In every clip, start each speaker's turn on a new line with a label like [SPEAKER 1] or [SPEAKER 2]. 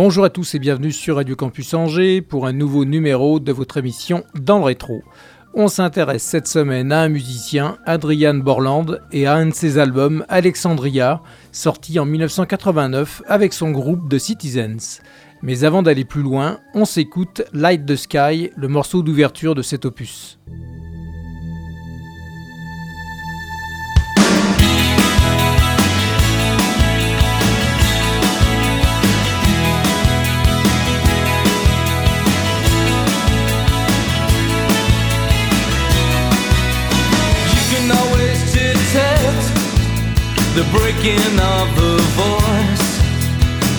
[SPEAKER 1] Bonjour à tous et bienvenue sur Radio Campus Angers pour un nouveau numéro de votre émission Dans le rétro. On s'intéresse cette semaine à un musicien, Adrian Borland, et à un de ses albums, Alexandria, sorti en 1989 avec son groupe The Citizens. Mais avant d'aller plus loin, on s'écoute Light the Sky, le morceau d'ouverture de cet opus.
[SPEAKER 2] The breaking of the voice.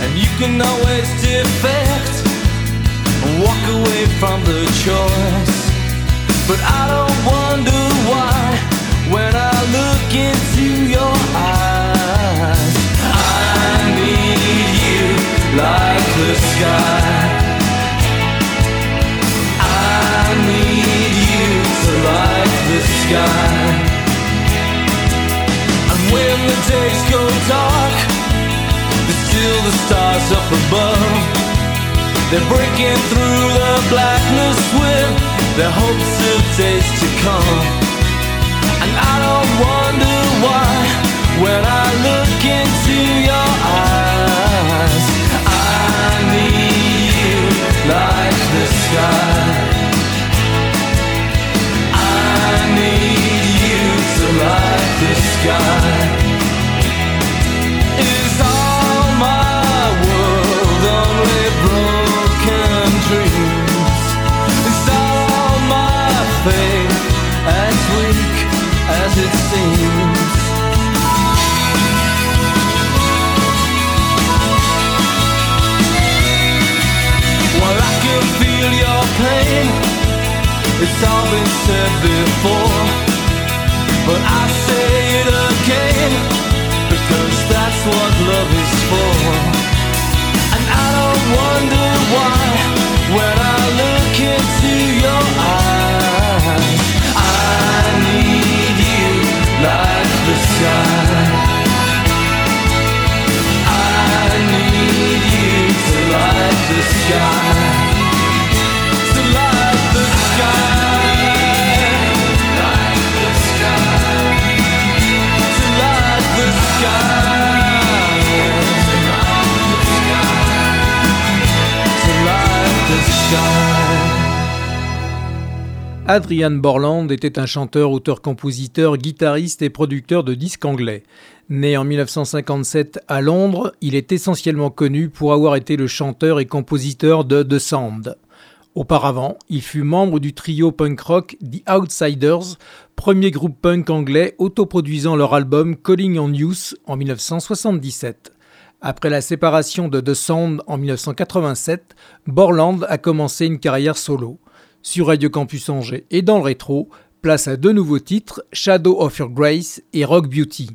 [SPEAKER 2] And you can always defect and walk away from the choice. But I don't wonder why when I look into your eyes. I need you like the sky. I need you to light the sky when the days go dark, there's still the stars up above. They're breaking through the blackness with their hopes of days to come. And I don't wonder why when I look into your eyes.
[SPEAKER 1] Adrian Borland était un chanteur, auteur-compositeur, guitariste et producteur de disques anglais. Né en 1957 à Londres, il est essentiellement connu pour avoir été le chanteur et compositeur de The Sound. Auparavant, il fut membre du trio punk rock The Outsiders, premier groupe punk anglais autoproduisant leur album Calling on Youth en 1977. Après la séparation de The Sound en 1987, Borland a commencé une carrière solo sur Radio Campus Angers et dans le rétro, place à deux nouveaux titres, Shadow of Your Grace et Rock Beauty.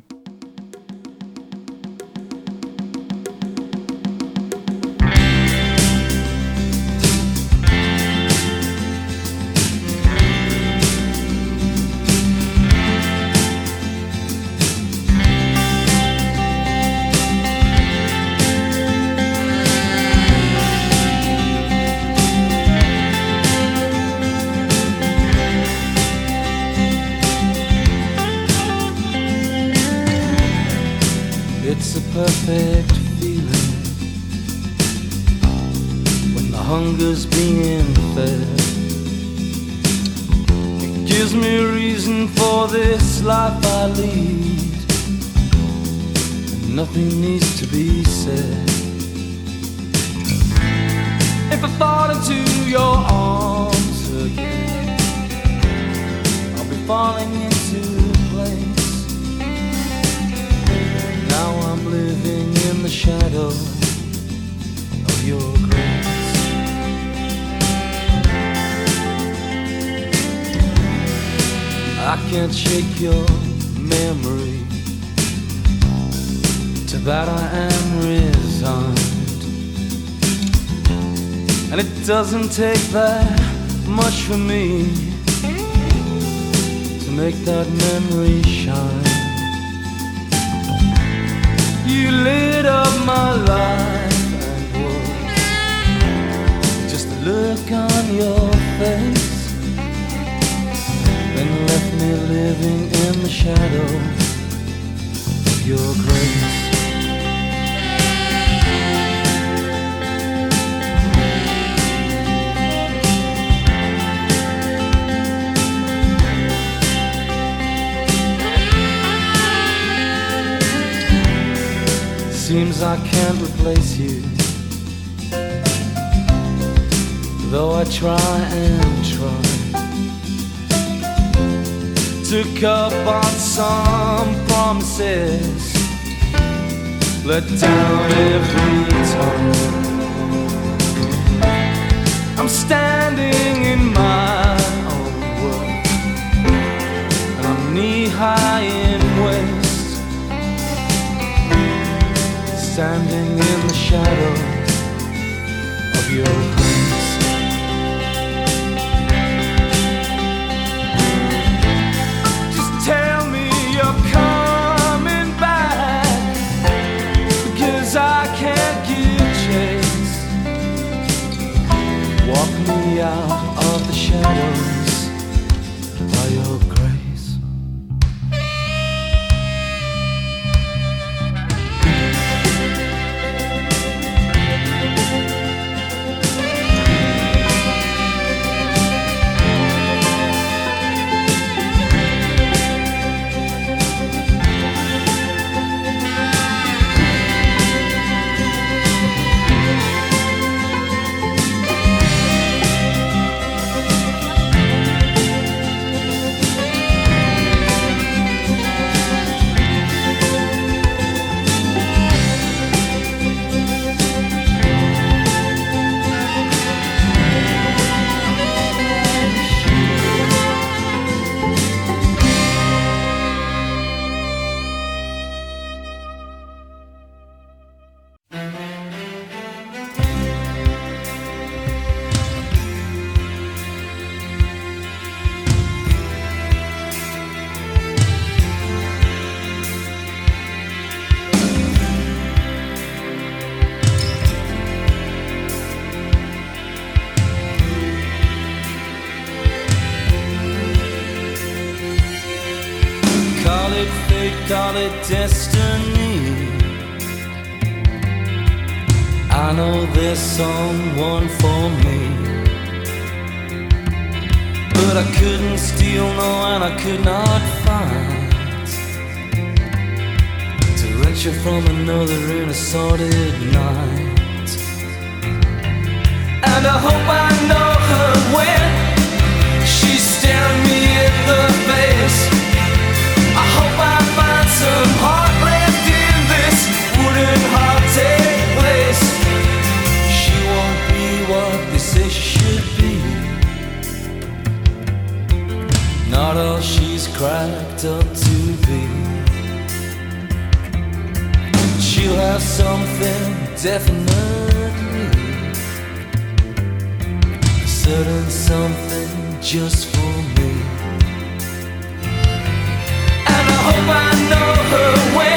[SPEAKER 2] The shadow of your grace. I can't shake your memory. To that I am resigned. And it doesn't take that much for me to make that memory shine. You lit up my life and was just a look on your face and left me living in the shadow of your grace. Seems I can't replace you, though I try and try took up on some promises, let down every time. I'm standing in my own world, and I'm knee high in standing in the shadow of your. Wings. Just tell me you're coming back because I can't give chase. Walk me out of the shadows call it destiny. I know there's someone for me. But I couldn't steal, no, and I could not find her from another in a sordid night. And I hope I know her when she's staring me in the face. Not be what we say she should be. Not all she's cracked up to be. She'll have something definitely, a certain something just for me. And I hope I know her when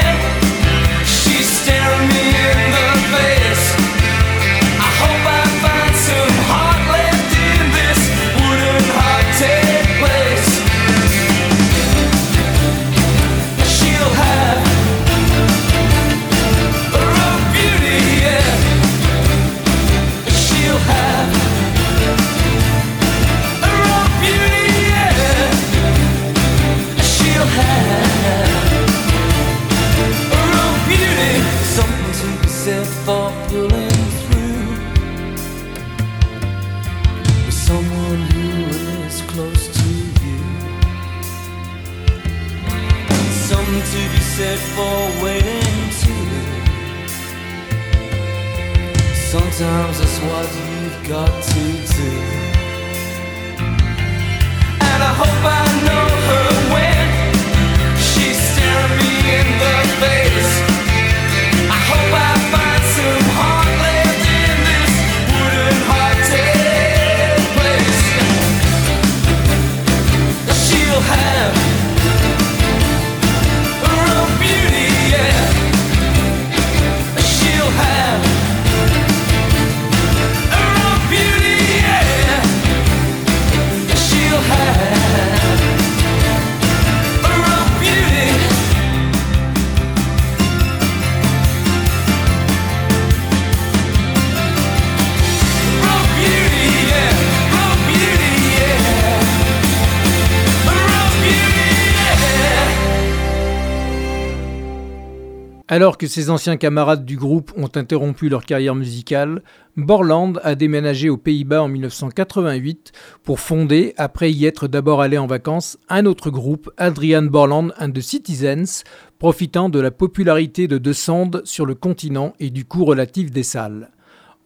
[SPEAKER 2] Something to be said for waiting too. Sometimes that's what you've got to do. And I hope I know her Alors que ses anciens camarades du groupe ont interrompu leur carrière musicale, Borland a déménagé aux Pays-Bas en 1988 pour fonder, après y être d'abord allé en vacances, un autre groupe, Adrian Borland and the Citizens, profitant de la popularité de De Sand sur le continent et du coût relatif des salles.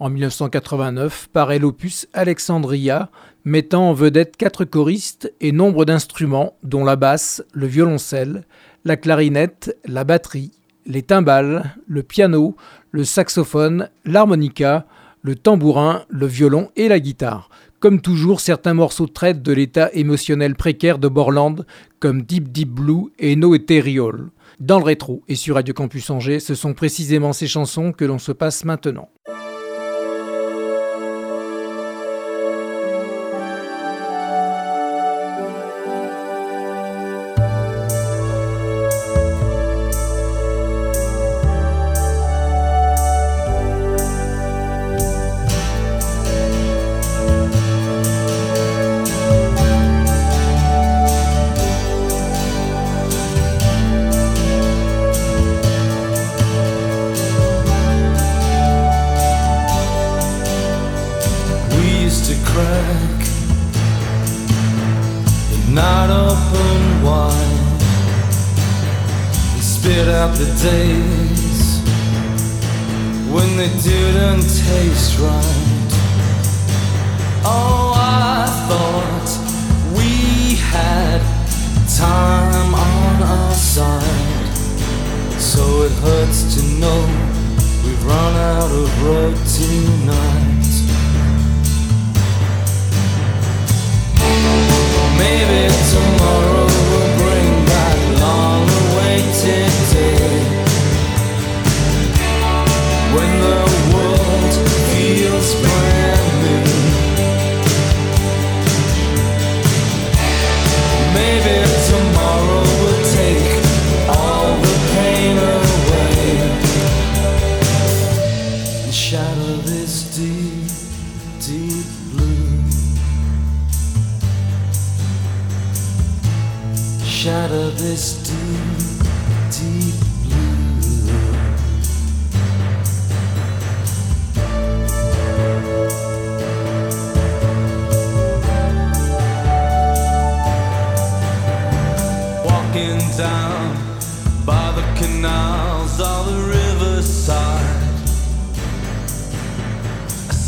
[SPEAKER 2] En 1989 paraît l'opus Alexandria, mettant en vedette quatre choristes et nombre d'instruments, dont la basse, le violoncelle, la clarinette, la batterie, les timbales, le piano, le saxophone, l'harmonica, le tambourin, le violon et la guitare. Comme toujours, certains morceaux traitent de l'état émotionnel précaire de Borland, comme Deep Deep Blue et No Ethereal. Dans le rétro et sur Radio Campus Angers, ce sont précisément ces chansons que l'on se passe maintenant.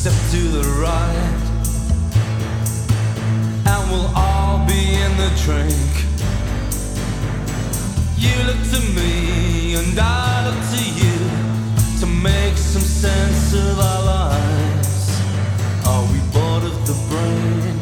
[SPEAKER 2] step to the right, and we'll all be in the drink. You look to me, and I look to you to make some sense of our lives. Are we bored of the brain?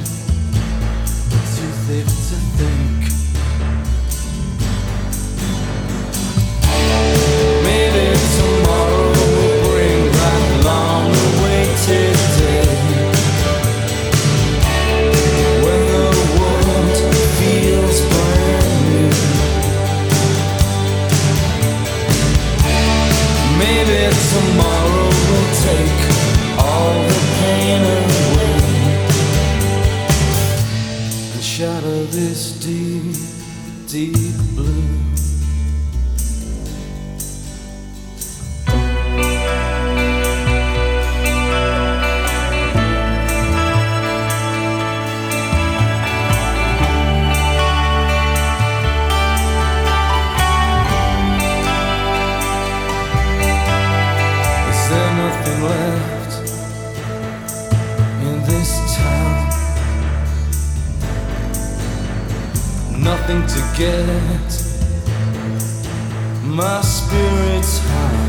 [SPEAKER 2] my spirits high.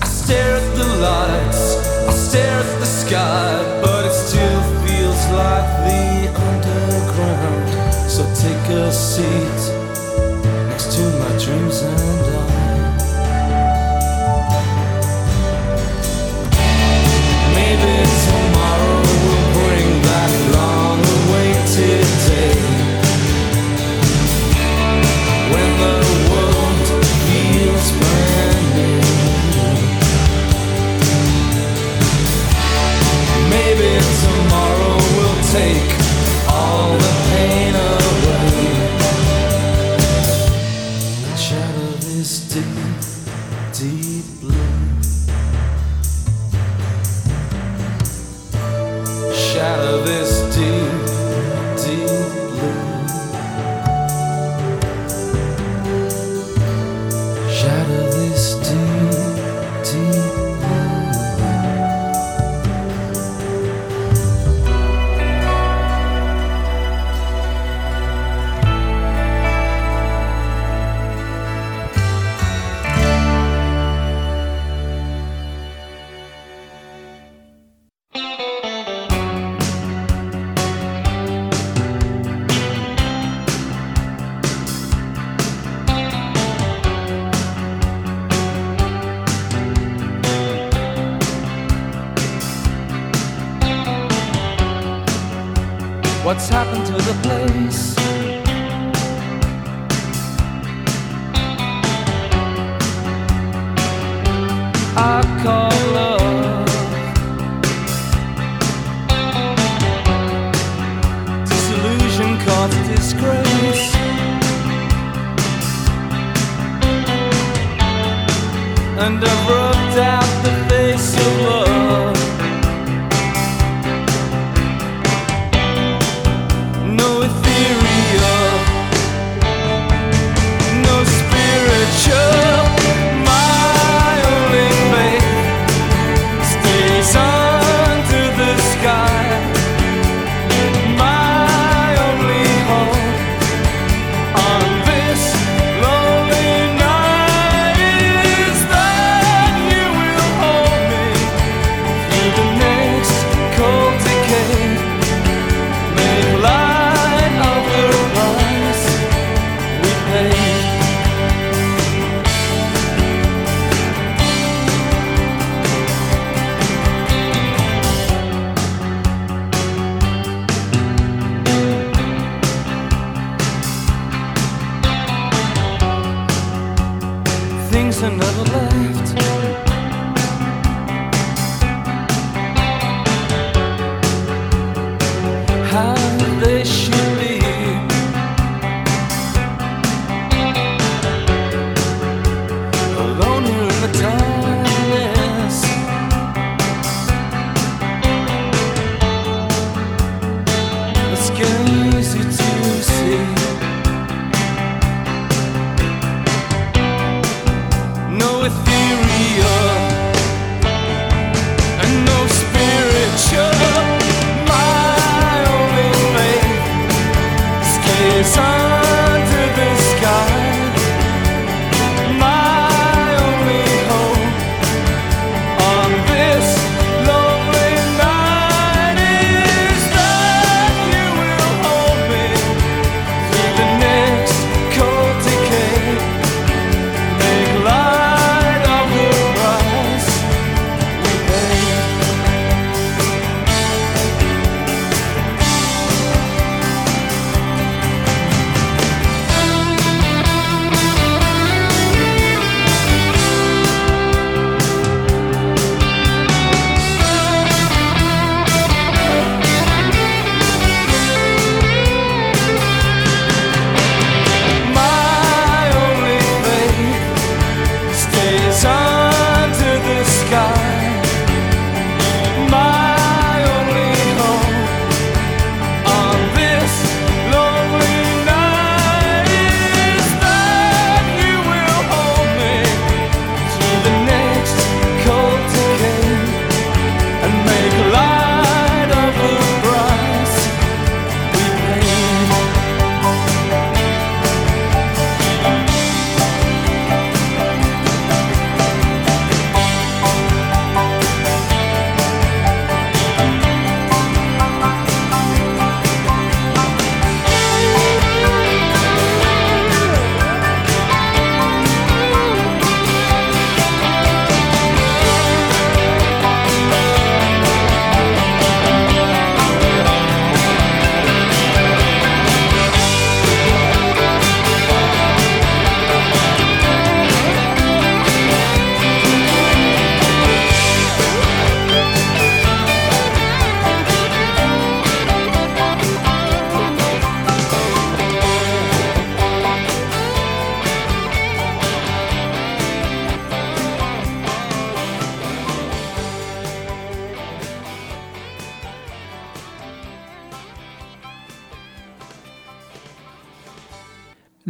[SPEAKER 2] I stare at the lights, I stare at the sky, but it still feels like the underground. So take a seat. What's happened to the place? I call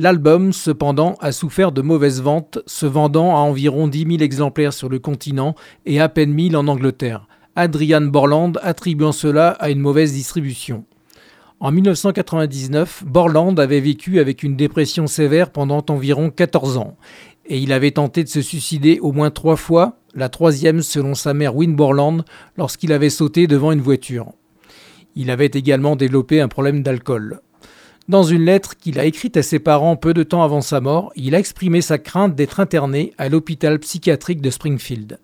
[SPEAKER 1] L'album, cependant, a souffert de mauvaises ventes, se vendant à environ 10 000 exemplaires sur le continent et à peine 1000 en Angleterre. Adrian Borland attribuant cela à une mauvaise distribution. En 1999, Borland avait vécu avec une dépression sévère pendant environ 14 ans, et il avait tenté de se suicider au moins trois fois, la troisième selon sa mère Win Borland, lorsqu'il avait sauté devant une voiture. Il avait également développé un problème d'alcool. Dans une lettre qu'il a écrite à ses parents peu de temps avant sa mort, il a exprimé sa crainte d'être interné à l'hôpital psychiatrique de Springfield.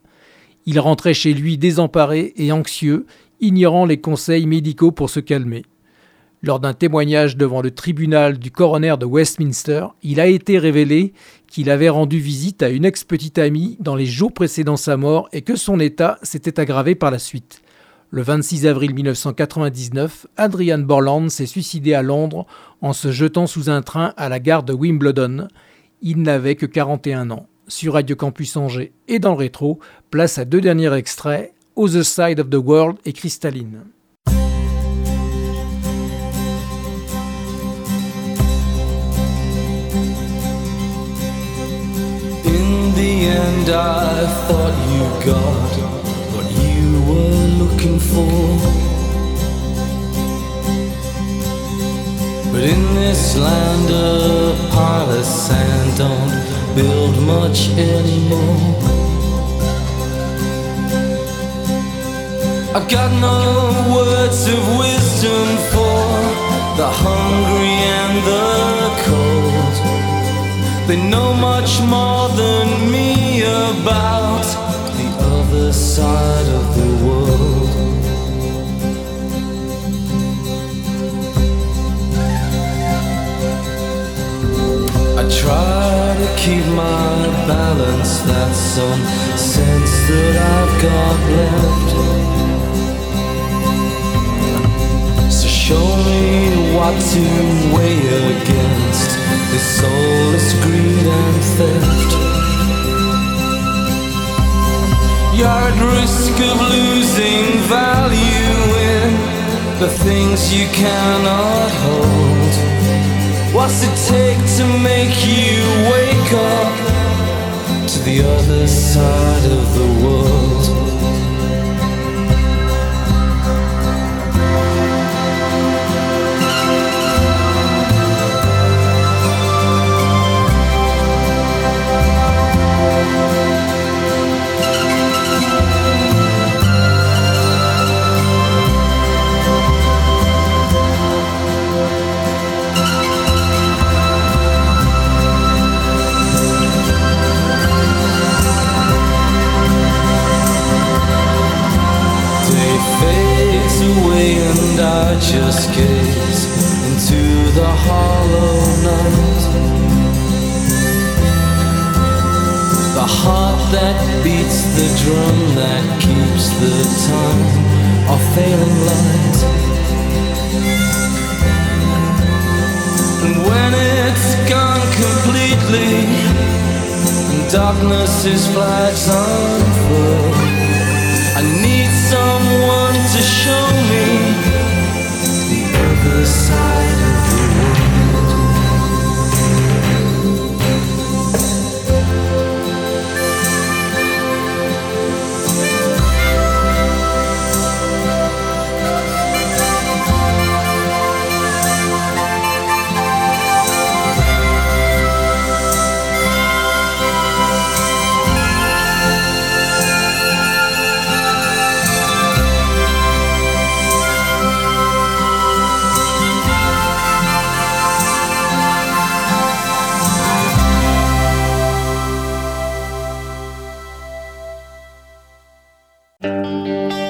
[SPEAKER 1] Il rentrait chez lui désemparé et anxieux, ignorant les conseils médicaux pour se calmer. Lors d'un témoignage devant le tribunal du coroner de Westminster, il a été révélé qu'il avait rendu visite à une ex-petite amie dans les jours précédant sa mort et que son état s'était aggravé par la suite. Le 26 avril 1999, Adrian Borland s'est suicidé à Londres en se jetant sous un train à la gare de Wimbledon. Il n'avait que 41 ans. Sur Radio Campus Angers et dans le rétro, place à deux derniers extraits, The Side of the World et Crystalline.
[SPEAKER 2] Were looking for. But in this land a pile of sand don't build much anymore. I've got no words of wisdom for the hungry and the cold. They know much more than me about other side of the world. I try to keep my balance, that's some sense that I've got left. So show me what to weigh against this soulless greed and theft. You're at risk of losing value in the things you cannot hold. What's it take to make you wake up to the other side of the world? Just gaze into the hollow night. The heart that beats the drum that keeps the time of failing light. And when it's gone completely, and darkness is flags unfurled, Música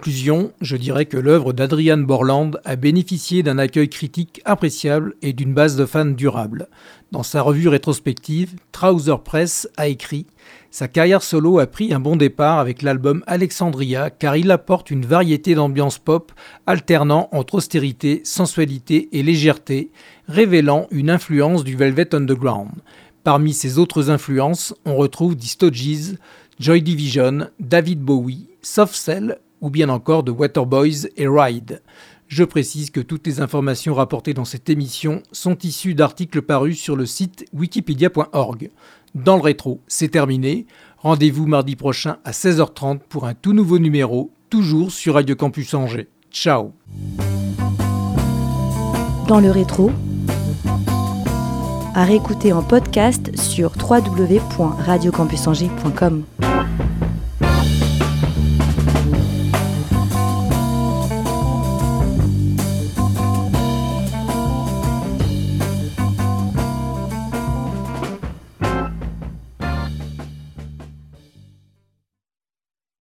[SPEAKER 2] conclusion, je dirais que l'œuvre d'Adrian Borland a bénéficié d'un accueil critique appréciable et d'une base de fans durable. Dans sa revue rétrospective, Trouser Press a écrit Sa carrière solo a pris un bon départ avec l'album Alexandria car il apporte une variété d'ambiance pop alternant entre austérité, sensualité et légèreté, révélant une influence du Velvet Underground. Parmi ses autres influences, on retrouve The Stooges, Joy Division, David Bowie, Soft Cell ou bien encore de Waterboys et Ride. Je précise que toutes les informations rapportées dans cette émission sont issues d'articles parus sur le site wikipedia.org. Dans le rétro, c'est terminé. Rendez-vous mardi prochain à 16h30 pour un tout nouveau numéro, toujours sur Radio Campus Angers. Ciao
[SPEAKER 3] Dans le rétro, à réécouter en podcast sur www.radiocampusangers.com.